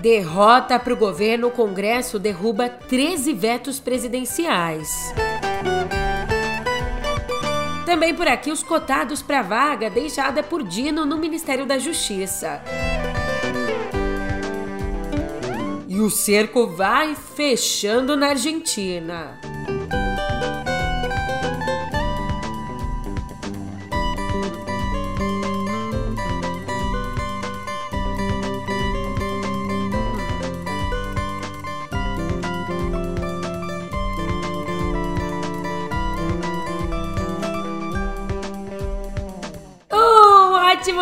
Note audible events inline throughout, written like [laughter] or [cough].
Derrota para o governo, o Congresso derruba 13 vetos presidenciais. Também por aqui os cotados para vaga deixada por Dino no Ministério da Justiça. E o cerco vai fechando na Argentina.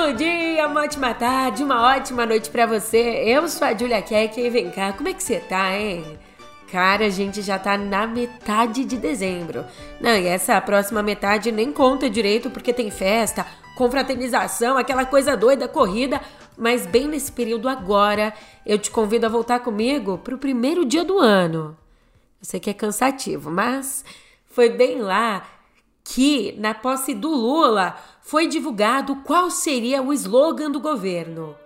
Ótimo dia, uma ótima tarde, uma ótima noite para você. Eu sou a Julia Keck e vem cá, como é que você tá, hein? Cara, a gente já tá na metade de dezembro. Não, e essa próxima metade nem conta direito porque tem festa, confraternização, aquela coisa doida, corrida. Mas bem nesse período agora, eu te convido a voltar comigo pro primeiro dia do ano. Eu sei que é cansativo, mas foi bem lá que, na posse do Lula, foi divulgado qual seria o slogan do governo: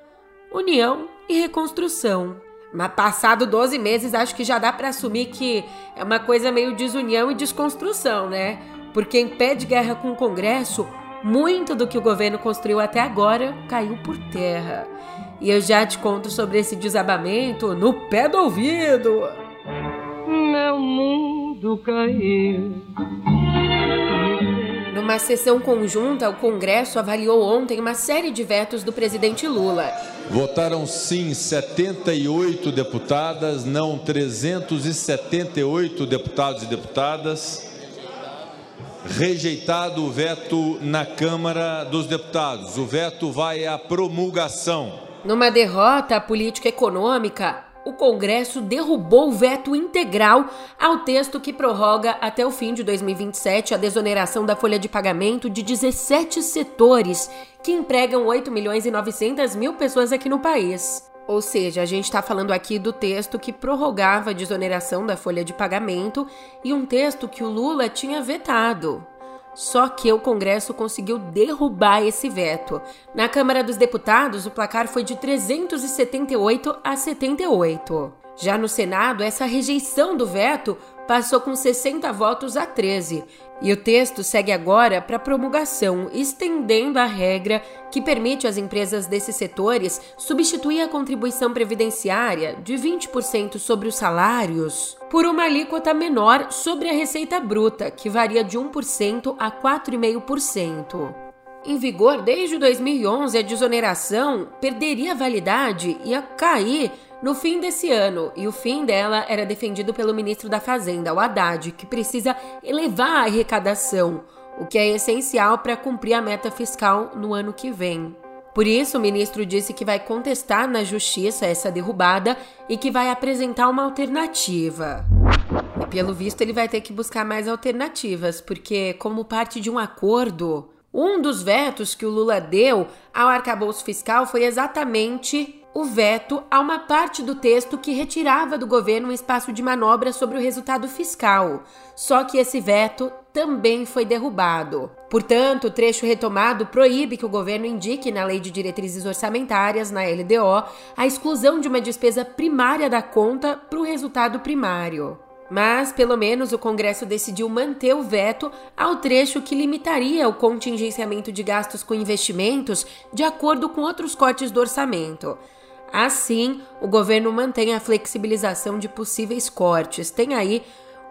União e Reconstrução. Mas passado 12 meses, acho que já dá para assumir que é uma coisa meio desunião e desconstrução, né? Porque em pé de guerra com o Congresso, muito do que o governo construiu até agora caiu por terra. E eu já te conto sobre esse desabamento no pé do ouvido. Meu mundo caiu numa sessão conjunta, o Congresso avaliou ontem uma série de vetos do presidente Lula. Votaram sim 78 deputadas, não 378 deputados e deputadas. Rejeitado o veto na Câmara dos Deputados. O veto vai à promulgação. Numa derrota política econômica, o Congresso derrubou o veto integral ao texto que prorroga até o fim de 2027 a desoneração da folha de pagamento de 17 setores que empregam 8 milhões e 900 mil pessoas aqui no país. Ou seja, a gente está falando aqui do texto que prorrogava a desoneração da folha de pagamento e um texto que o Lula tinha vetado. Só que o Congresso conseguiu derrubar esse veto. Na Câmara dos Deputados, o placar foi de 378 a 78. Já no Senado, essa rejeição do veto passou com 60 votos a 13, e o texto segue agora para promulgação, estendendo a regra que permite às empresas desses setores substituir a contribuição previdenciária de 20% sobre os salários por uma alíquota menor sobre a receita bruta, que varia de 1% a 4,5%. Em vigor desde 2011, a desoneração perderia validade e ia cair no fim desse ano, e o fim dela era defendido pelo ministro da Fazenda, o Haddad, que precisa elevar a arrecadação, o que é essencial para cumprir a meta fiscal no ano que vem. Por isso, o ministro disse que vai contestar na justiça essa derrubada e que vai apresentar uma alternativa. E pelo visto, ele vai ter que buscar mais alternativas, porque, como parte de um acordo, um dos vetos que o Lula deu ao arcabouço fiscal foi exatamente o veto a uma parte do texto que retirava do governo um espaço de manobra sobre o resultado fiscal. Só que esse veto também foi derrubado. Portanto, o trecho retomado proíbe que o governo indique na Lei de Diretrizes Orçamentárias, na LDO, a exclusão de uma despesa primária da conta para o resultado primário. Mas, pelo menos, o Congresso decidiu manter o veto ao trecho que limitaria o contingenciamento de gastos com investimentos de acordo com outros cortes do orçamento. Assim, o governo mantém a flexibilização de possíveis cortes. Tem aí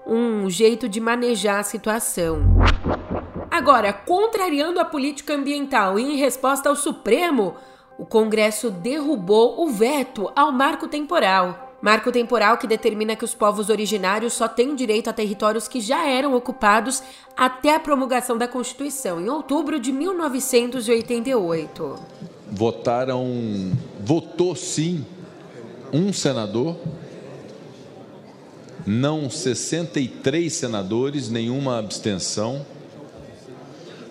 um jeito de manejar a situação. Agora, contrariando a política ambiental e em resposta ao Supremo, o Congresso derrubou o veto ao marco temporal. Marco temporal que determina que os povos originários só têm direito a territórios que já eram ocupados até a promulgação da Constituição, em outubro de 1988 votaram, votou sim um senador, não 63 senadores, nenhuma abstenção.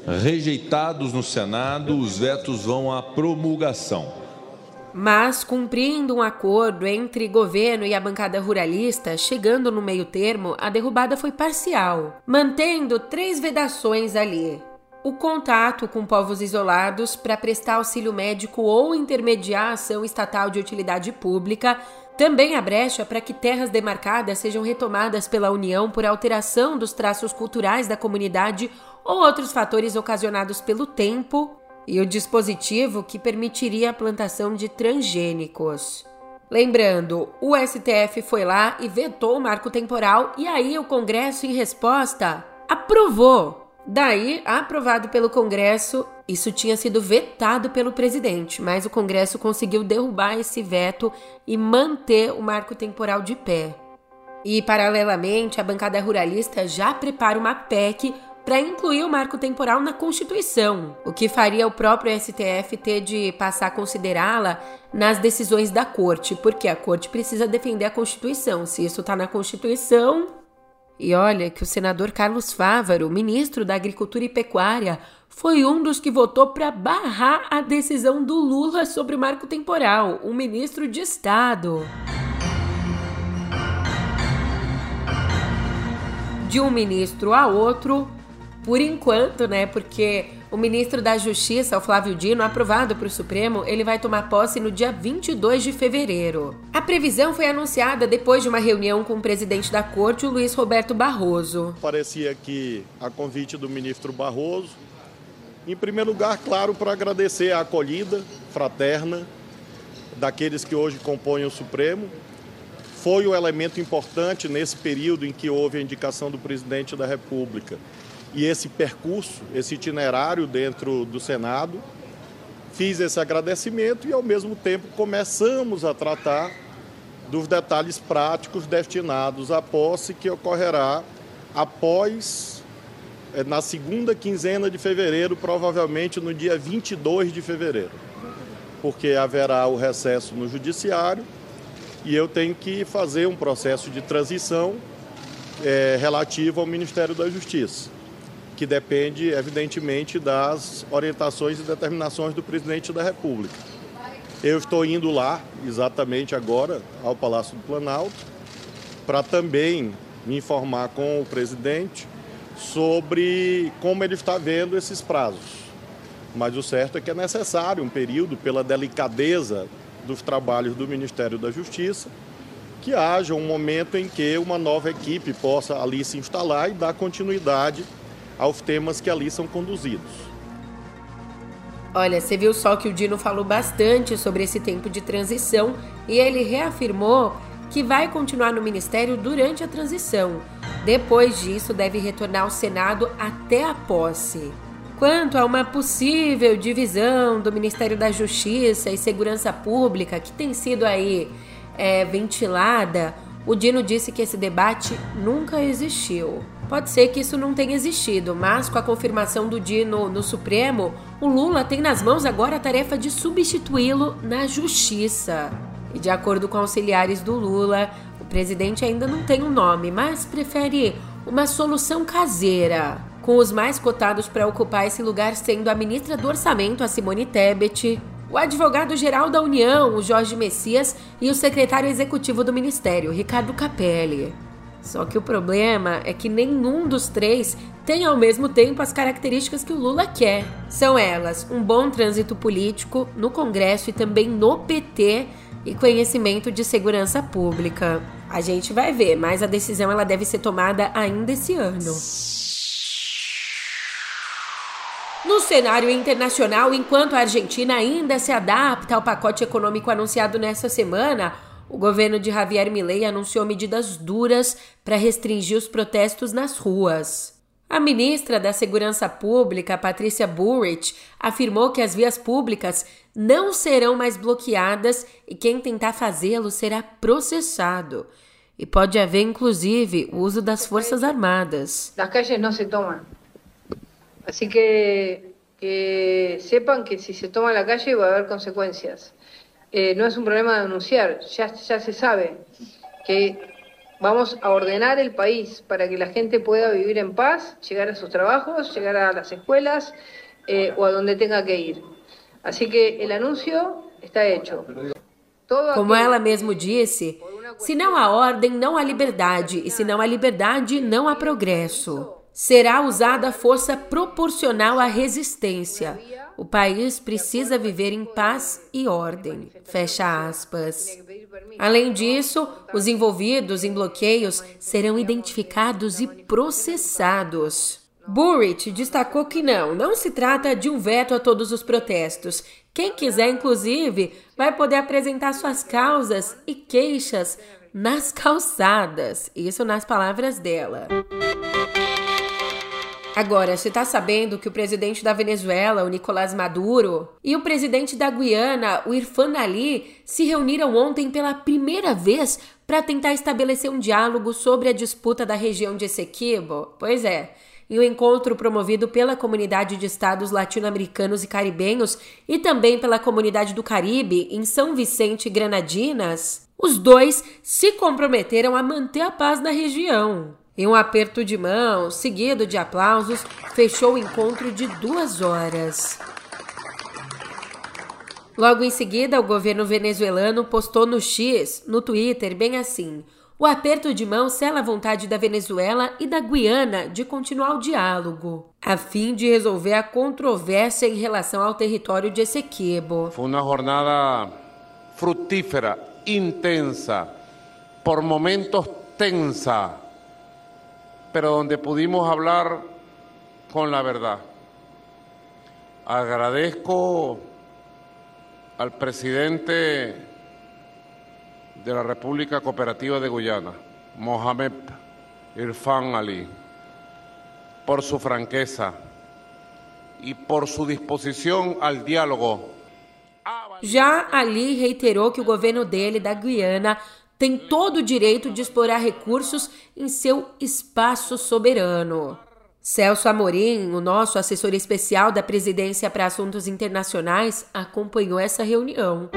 Rejeitados no Senado, os vetos vão à promulgação. Mas, cumprindo um acordo entre governo e a bancada ruralista, chegando no meio termo, a derrubada foi parcial, mantendo três vedações ali. O contato com povos isolados para prestar auxílio médico ou intermediar ação estatal de utilidade pública, também a brecha para que terras demarcadas sejam retomadas pela União por alteração dos traços culturais da comunidade ou outros fatores ocasionados pelo tempo, e o dispositivo que permitiria a plantação de transgênicos. Lembrando, o STF foi lá e vetou o marco temporal e aí o Congresso, em resposta, aprovou. Daí, aprovado pelo Congresso, isso tinha sido vetado pelo presidente, mas o Congresso conseguiu derrubar esse veto e manter o marco temporal de pé. E, paralelamente, a bancada ruralista já prepara uma PEC para incluir o marco temporal na Constituição, o que faria o próprio STF ter de passar a considerá-la nas decisões da Corte, porque a Corte precisa defender a Constituição. Se isso está na Constituição. E olha que o senador Carlos Fávaro, ministro da Agricultura e Pecuária, foi um dos que votou para barrar a decisão do Lula sobre o marco temporal, um ministro de Estado. De um ministro a outro, por enquanto, né? Porque o ministro da Justiça, o Flávio Dino, aprovado para o Supremo, ele vai tomar posse no dia 22 de fevereiro. A previsão foi anunciada depois de uma reunião com o presidente da corte, o Luiz Roberto Barroso. Parecia que a convite do ministro Barroso, em primeiro lugar, claro, para agradecer a acolhida fraterna daqueles que hoje compõem o Supremo. Foi um elemento importante nesse período em que houve a indicação do presidente da República e esse percurso, esse itinerário dentro do Senado. Fiz esse agradecimento e, ao mesmo tempo, começamos a tratar dos detalhes práticos destinados à posse que ocorrerá após, eh, na segunda quinzena de fevereiro, provavelmente no dia 22 de fevereiro, porque haverá o recesso no Judiciário e eu tenho que fazer um processo de transição é, relativo ao Ministério da Justiça que depende, evidentemente, das orientações e determinações do presidente da República. Eu estou indo lá, exatamente agora, ao Palácio do Planalto, para também me informar com o presidente sobre como ele está vendo esses prazos. Mas o certo é que é necessário um período, pela delicadeza dos trabalhos do Ministério da Justiça, que haja um momento em que uma nova equipe possa ali se instalar e dar continuidade aos temas que ali são conduzidos. Olha, você viu só que o Dino falou bastante sobre esse tempo de transição e ele reafirmou que vai continuar no ministério durante a transição. Depois disso, deve retornar ao Senado até a posse. Quanto a uma possível divisão do Ministério da Justiça e Segurança Pública que tem sido aí é, ventilada, o Dino disse que esse debate nunca existiu. Pode ser que isso não tenha existido, mas com a confirmação do Dino no Supremo, o Lula tem nas mãos agora a tarefa de substituí-lo na Justiça. E de acordo com auxiliares do Lula, o presidente ainda não tem um nome, mas prefere uma solução caseira, com os mais cotados para ocupar esse lugar sendo a ministra do Orçamento, a Simone Tebet, o advogado-geral da União, o Jorge Messias, e o secretário executivo do Ministério, Ricardo Capelli. Só que o problema é que nenhum dos três tem ao mesmo tempo as características que o Lula quer. São elas um bom trânsito político no Congresso e também no PT e conhecimento de segurança pública. A gente vai ver, mas a decisão ela deve ser tomada ainda esse ano. No cenário internacional, enquanto a Argentina ainda se adapta ao pacote econômico anunciado nesta semana, o governo de Javier Milei anunciou medidas duras para restringir os protestos nas ruas. A ministra da Segurança Pública, Patrícia Burrich, afirmou que as vias públicas não serão mais bloqueadas e quem tentar fazê-lo será processado. E pode haver, inclusive, o uso das Forças Armadas. As calles não se tomam. Assim que, que sepan que se se toma a calle vai haver consequências. Eh, no es un problema de anunciar, ya, ya se sabe que vamos a ordenar el país para que la gente pueda vivir en paz, llegar a sus trabajos, llegar a las escuelas eh, o a donde tenga que ir. Así que el anuncio está hecho. Todo Como ela mesmo disse, se não há ordem, não há liberdade, e se não há liberdade, não há progresso. será usada força proporcional à resistência. O país precisa viver em paz e ordem. Fecha aspas. Além disso, os envolvidos em bloqueios serão identificados e processados. Burrich destacou que não, não se trata de um veto a todos os protestos. Quem quiser, inclusive, vai poder apresentar suas causas e queixas nas calçadas. Isso nas palavras dela. Agora, você está sabendo que o presidente da Venezuela, o Nicolás Maduro, e o presidente da Guiana, o Irfan Ali, se reuniram ontem pela primeira vez para tentar estabelecer um diálogo sobre a disputa da região de Essequibo? Pois é. Em um encontro promovido pela comunidade de estados latino-americanos e caribenhos e também pela comunidade do Caribe em São Vicente e Granadinas, os dois se comprometeram a manter a paz na região. Em um aperto de mão, seguido de aplausos, fechou o encontro de duas horas. Logo em seguida, o governo venezuelano postou no X, no Twitter, bem assim: o aperto de mão sela a vontade da Venezuela e da Guiana de continuar o diálogo, a fim de resolver a controvérsia em relação ao território de Essequibo. Foi uma jornada frutífera, intensa, por momentos tensa pero donde pudimos hablar con la verdad. Agradezco al presidente de la República Cooperativa de Guyana, Mohamed Irfan Ali, por su franqueza y por su disposición al diálogo. Já Ali reiterou que o governo dele, da Guiana, tem todo o direito de explorar recursos em seu espaço soberano. Celso Amorim, o nosso assessor especial da Presidência para Assuntos Internacionais, acompanhou essa reunião.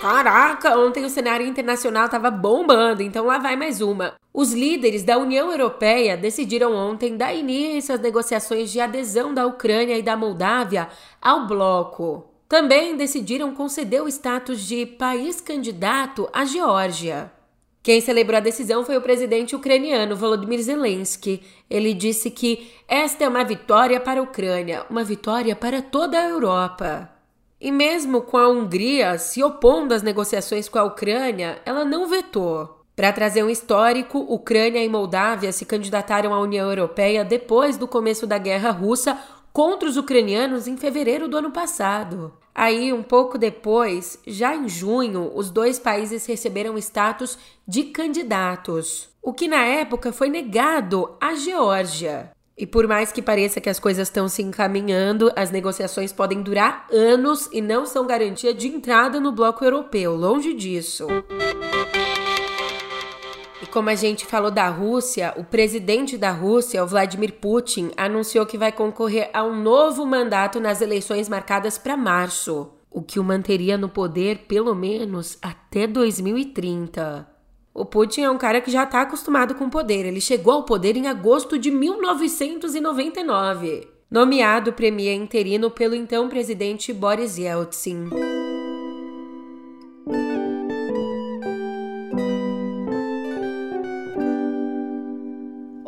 Caraca, ontem o cenário internacional estava bombando, então lá vai mais uma. Os líderes da União Europeia decidiram ontem dar início às negociações de adesão da Ucrânia e da Moldávia ao bloco também decidiram conceder o status de país candidato à Geórgia. Quem celebrou a decisão foi o presidente ucraniano Volodymyr Zelensky. Ele disse que esta é uma vitória para a Ucrânia, uma vitória para toda a Europa. E mesmo com a Hungria se opondo às negociações com a Ucrânia, ela não vetou. Para trazer um histórico, Ucrânia e Moldávia se candidataram à União Europeia depois do começo da guerra russa contra os ucranianos em fevereiro do ano passado. Aí, um pouco depois, já em junho, os dois países receberam status de candidatos, o que na época foi negado à Geórgia. E por mais que pareça que as coisas estão se encaminhando, as negociações podem durar anos e não são garantia de entrada no bloco europeu, longe disso. E como a gente falou da Rússia, o presidente da Rússia, o Vladimir Putin, anunciou que vai concorrer a um novo mandato nas eleições marcadas para março, o que o manteria no poder pelo menos até 2030. O Putin é um cara que já está acostumado com o poder. Ele chegou ao poder em agosto de 1999, nomeado premier interino pelo então presidente Boris Yeltsin.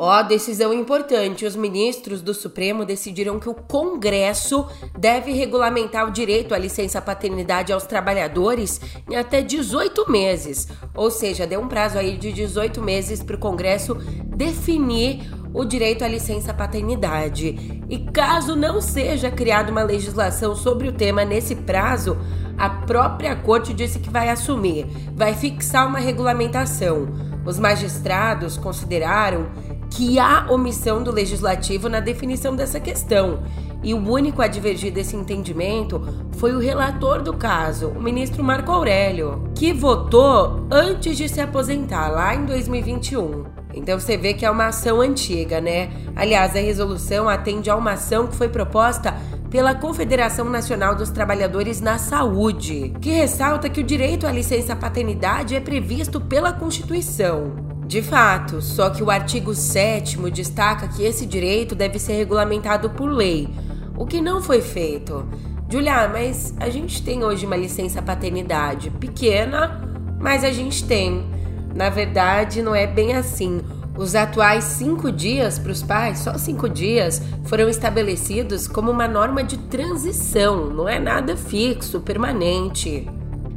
Ó, oh, decisão importante. Os ministros do Supremo decidiram que o Congresso deve regulamentar o direito à licença paternidade aos trabalhadores em até 18 meses. Ou seja, deu um prazo aí de 18 meses para o Congresso definir o direito à licença paternidade. E caso não seja criada uma legislação sobre o tema nesse prazo, a própria corte disse que vai assumir, vai fixar uma regulamentação. Os magistrados consideraram que há omissão do legislativo na definição dessa questão. E o único a divergir desse entendimento foi o relator do caso, o ministro Marco Aurélio, que votou antes de se aposentar, lá em 2021. Então você vê que é uma ação antiga, né? Aliás, a resolução atende a uma ação que foi proposta pela Confederação Nacional dos Trabalhadores na Saúde, que ressalta que o direito à licença paternidade é previsto pela Constituição. De fato, só que o artigo 7 destaca que esse direito deve ser regulamentado por lei, o que não foi feito. Julia, mas a gente tem hoje uma licença paternidade pequena, mas a gente tem. Na verdade, não é bem assim. Os atuais cinco dias para os pais, só cinco dias, foram estabelecidos como uma norma de transição, não é nada fixo, permanente.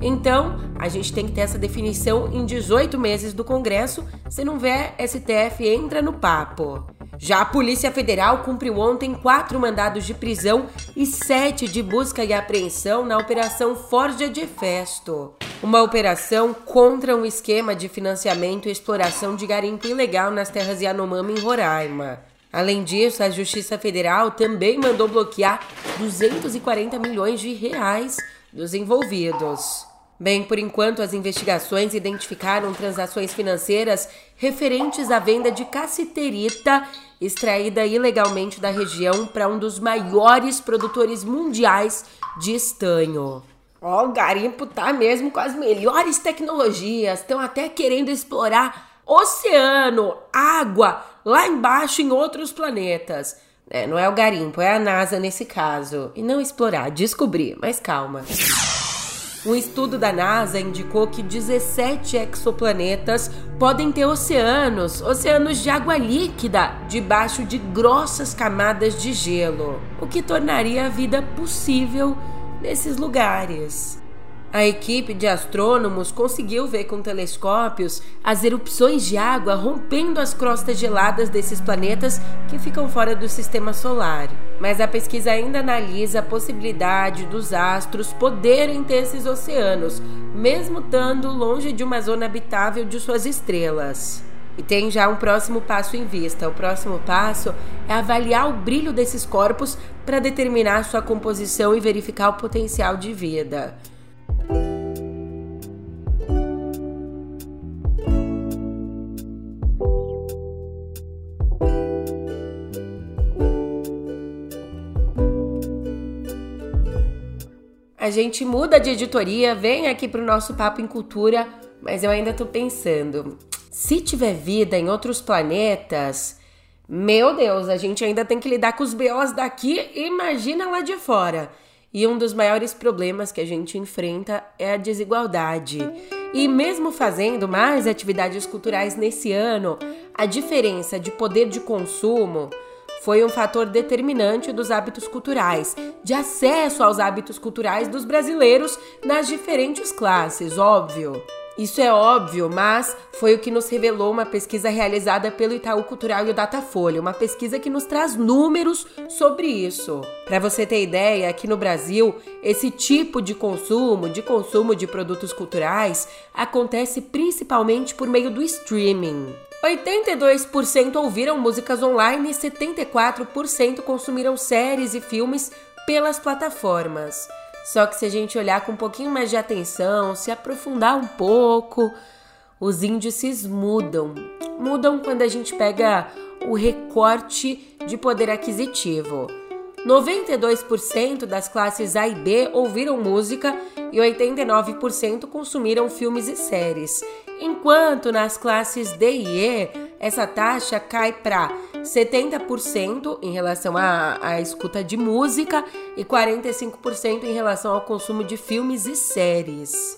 Então, a gente tem que ter essa definição em 18 meses do Congresso, se não vier, STF entra no papo. Já a Polícia Federal cumpriu ontem quatro mandados de prisão e sete de busca e apreensão na Operação Forja de Festo, uma operação contra um esquema de financiamento e exploração de garimpo ilegal nas terras Yanomami em Roraima. Além disso, a Justiça Federal também mandou bloquear 240 milhões de reais dos envolvidos. Bem, por enquanto, as investigações identificaram transações financeiras referentes à venda de cassiterita extraída ilegalmente da região para um dos maiores produtores mundiais de estanho. Ó, oh, o garimpo tá mesmo com as melhores tecnologias, estão até querendo explorar oceano, água lá embaixo em outros planetas. É, não é o garimpo, é a NASA nesse caso. E não explorar, descobrir, mas calma. Um estudo da NASA indicou que 17 exoplanetas podem ter oceanos, oceanos de água líquida, debaixo de grossas camadas de gelo, o que tornaria a vida possível nesses lugares. A equipe de astrônomos conseguiu ver com telescópios as erupções de água rompendo as crostas geladas desses planetas que ficam fora do sistema solar. Mas a pesquisa ainda analisa a possibilidade dos astros poderem ter esses oceanos, mesmo estando longe de uma zona habitável de suas estrelas. E tem já um próximo passo em vista. O próximo passo é avaliar o brilho desses corpos para determinar sua composição e verificar o potencial de vida. A gente muda de editoria, vem aqui pro nosso Papo em Cultura, mas eu ainda tô pensando. Se tiver vida em outros planetas, meu Deus, a gente ainda tem que lidar com os BOs daqui, imagina lá de fora. E um dos maiores problemas que a gente enfrenta é a desigualdade. E mesmo fazendo mais atividades culturais nesse ano, a diferença de poder de consumo foi um fator determinante dos hábitos culturais, de acesso aos hábitos culturais dos brasileiros nas diferentes classes, óbvio. Isso é óbvio, mas foi o que nos revelou uma pesquisa realizada pelo Itaú Cultural e o Datafolha, uma pesquisa que nos traz números sobre isso. Para você ter ideia, aqui no Brasil, esse tipo de consumo, de consumo de produtos culturais, acontece principalmente por meio do streaming. 82% ouviram músicas online e 74% consumiram séries e filmes pelas plataformas. Só que se a gente olhar com um pouquinho mais de atenção, se aprofundar um pouco, os índices mudam. Mudam quando a gente pega o recorte de poder aquisitivo. 92% das classes A e B ouviram música e 89% consumiram filmes e séries, enquanto nas classes D e E essa taxa cai para 70% em relação à, à escuta de música e 45% em relação ao consumo de filmes e séries.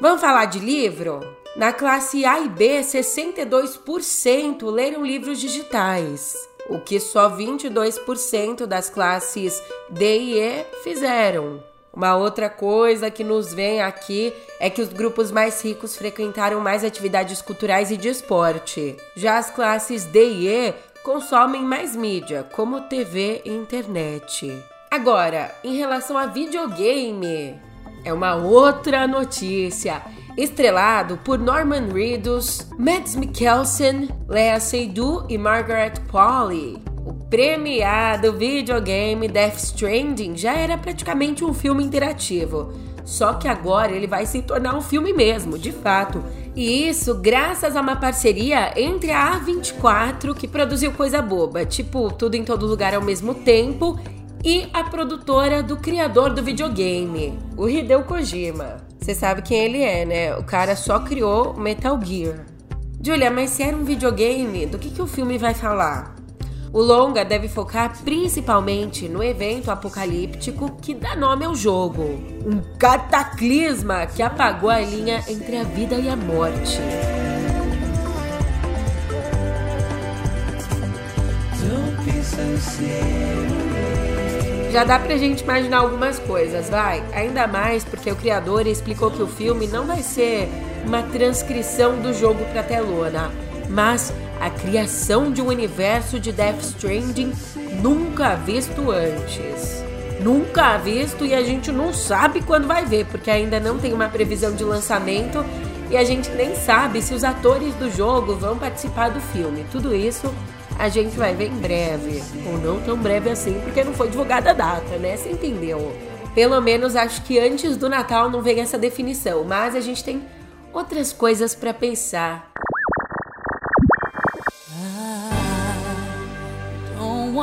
Vamos falar de livro? Na classe A e B, 62% leram livros digitais o que só 22% das classes D e E fizeram. Uma outra coisa que nos vem aqui é que os grupos mais ricos frequentaram mais atividades culturais e de esporte. Já as classes D e E consomem mais mídia, como TV e internet. Agora, em relação a videogame, é uma outra notícia estrelado por Norman Reedus, Mads Mikkelsen, Lea Seydoux e Margaret Qualley. O premiado videogame Death Stranding já era praticamente um filme interativo, só que agora ele vai se tornar um filme mesmo, de fato. E isso graças a uma parceria entre a A24, que produziu coisa boba, tipo tudo em todo lugar ao mesmo tempo, e a produtora do criador do videogame, o Hideo Kojima. Você sabe quem ele é, né? O cara só criou Metal Gear. Julia, mas se era um videogame, do que, que o filme vai falar? O longa deve focar principalmente no evento apocalíptico que dá nome ao jogo. Um cataclisma que apagou a linha entre a vida e a morte. Já dá pra gente imaginar algumas coisas, vai? Ainda mais porque o criador explicou que o filme não vai ser uma transcrição do jogo pra telona, mas a criação de um universo de Death Stranding nunca visto antes. Nunca visto e a gente não sabe quando vai ver, porque ainda não tem uma previsão de lançamento e a gente nem sabe se os atores do jogo vão participar do filme. Tudo isso a gente vai ver em breve. Ou não tão breve assim, porque não foi divulgada a data, né? Você entendeu? Pelo menos acho que antes do Natal não vem essa definição, mas a gente tem outras coisas para pensar.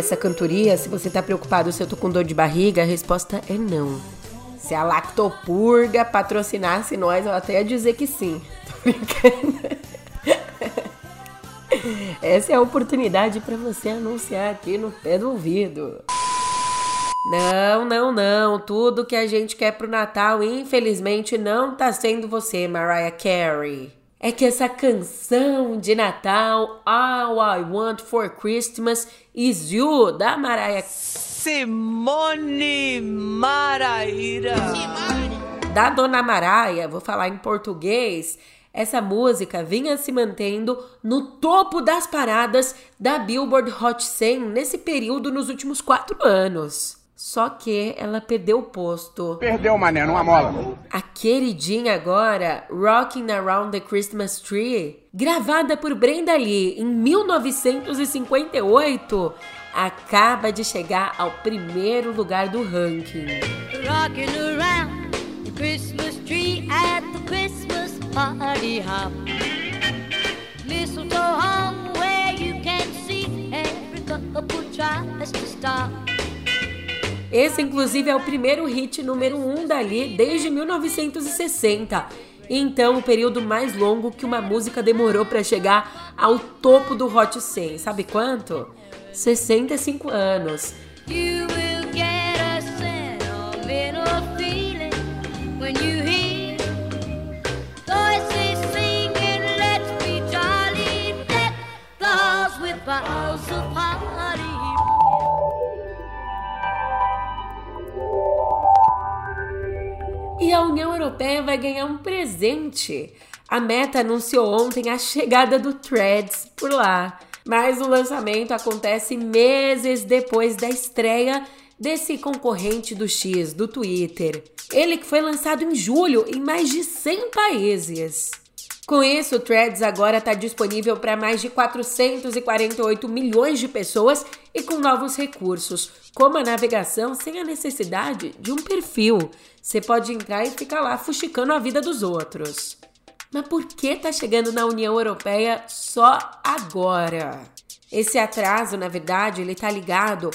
Essa cantoria, se você tá preocupado se eu tô com dor de barriga, a resposta é não. Se a Lactopurga patrocinasse nós, eu até ia dizer que sim. [laughs] Tô brincando. [laughs] Essa é a oportunidade para você anunciar aqui no pé do ouvido. Não, não, não. Tudo que a gente quer pro Natal, infelizmente, não tá sendo você, Mariah Carey é que essa canção de Natal, All I Want for Christmas Is You, da Mariah Simone Maraíra. Da Dona Maraia, vou falar em português. Essa música vinha se mantendo no topo das paradas da Billboard Hot 100 nesse período nos últimos quatro anos. Só que ela perdeu o posto. Perdeu, mané, numa mola. A queridinha agora, Rocking Around the Christmas Tree, gravada por Brenda Lee em 1958, acaba de chegar ao primeiro lugar do ranking. Rocking around the Christmas tree at the Christmas party hop. Mistletoe hung where you can see every couple tries to stop. Esse, inclusive, é o primeiro hit número 1 um dali desde 1960. Então, o período mais longo que uma música demorou para chegar ao topo do Hot 100. Sabe quanto? 65 anos. União Europeia vai ganhar um presente. A Meta anunciou ontem a chegada do Threads por lá, mas o lançamento acontece meses depois da estreia desse concorrente do X, do Twitter. Ele que foi lançado em julho em mais de 100 países. Com isso, o Threads agora está disponível para mais de 448 milhões de pessoas e com novos recursos, como a navegação sem a necessidade de um perfil. Você pode entrar e ficar lá fuxicando a vida dos outros. Mas por que está chegando na União Europeia só agora? Esse atraso, na verdade, ele está ligado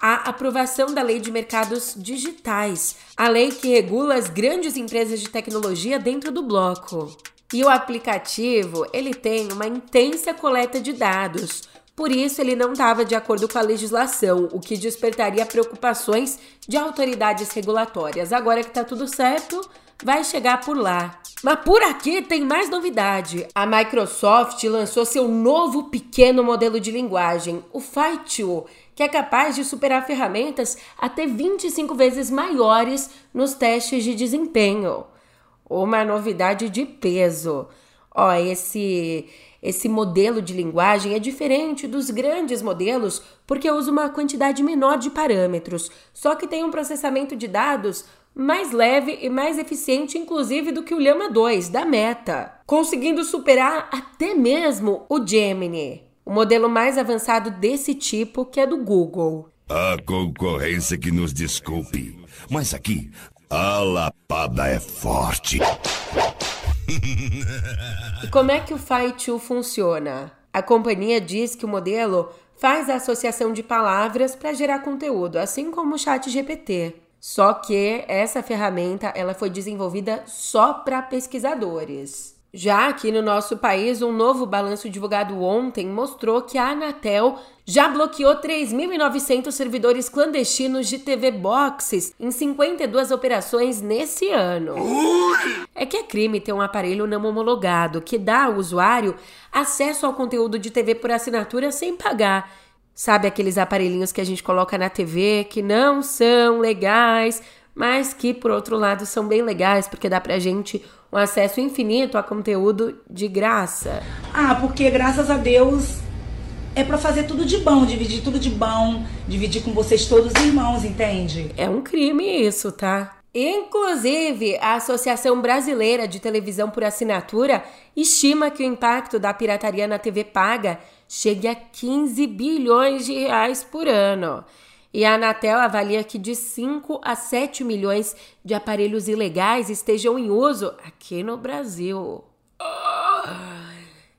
à aprovação da Lei de Mercados Digitais, a lei que regula as grandes empresas de tecnologia dentro do bloco. E o aplicativo, ele tem uma intensa coleta de dados. Por isso, ele não estava de acordo com a legislação, o que despertaria preocupações de autoridades regulatórias. Agora que está tudo certo, vai chegar por lá. Mas por aqui tem mais novidade. A Microsoft lançou seu novo pequeno modelo de linguagem, o Phi2, que é capaz de superar ferramentas até 25 vezes maiores nos testes de desempenho uma novidade de peso. Ó, esse esse modelo de linguagem é diferente dos grandes modelos porque usa uma quantidade menor de parâmetros, só que tem um processamento de dados mais leve e mais eficiente, inclusive, do que o Llama 2 da Meta, conseguindo superar até mesmo o Gemini, o modelo mais avançado desse tipo que é do Google. A concorrência que nos desculpe, mas aqui a lapada é forte. E como é que o Fight funciona? A companhia diz que o modelo faz a associação de palavras para gerar conteúdo, assim como o Chat GPT. Só que essa ferramenta ela foi desenvolvida só para pesquisadores. Já aqui no nosso país, um novo balanço divulgado ontem mostrou que a Anatel já bloqueou 3.900 servidores clandestinos de TV Boxes em 52 operações nesse ano. É que é crime ter um aparelho não homologado que dá ao usuário acesso ao conteúdo de TV por assinatura sem pagar. Sabe aqueles aparelhinhos que a gente coloca na TV que não são legais, mas que por outro lado são bem legais porque dá pra gente um acesso infinito a conteúdo de graça. Ah, porque graças a Deus é para fazer tudo de bom, dividir tudo de bom, dividir com vocês todos irmãos, entende? É um crime isso, tá? Inclusive, a Associação Brasileira de Televisão por Assinatura estima que o impacto da pirataria na TV paga chegue a 15 bilhões de reais por ano. E a Anatel avalia que de 5 a 7 milhões de aparelhos ilegais estejam em uso aqui no Brasil.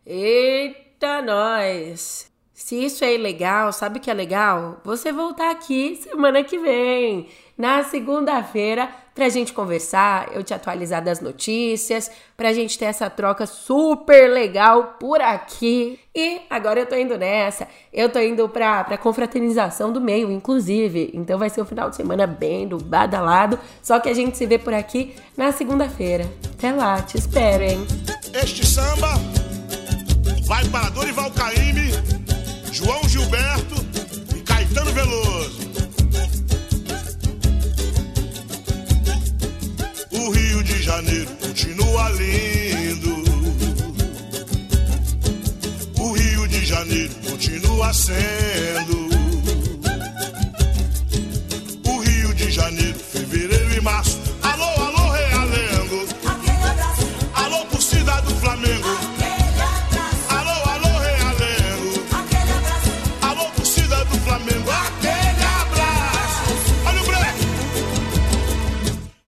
Eita, nós! Se isso é ilegal, sabe o que é legal? Você voltar aqui semana que vem, na segunda-feira, pra gente conversar, eu te atualizar das notícias, pra gente ter essa troca super legal por aqui. E agora eu tô indo nessa, eu tô indo pra, pra confraternização do meio, inclusive. Então vai ser um final de semana bem do badalado, só que a gente se vê por aqui na segunda-feira. Até lá, te espero, hein? Este samba vai para Dorival Caymmi, João Gilberto e Caetano Veloso. Janeiro continua lindo. O Rio de Janeiro continua sendo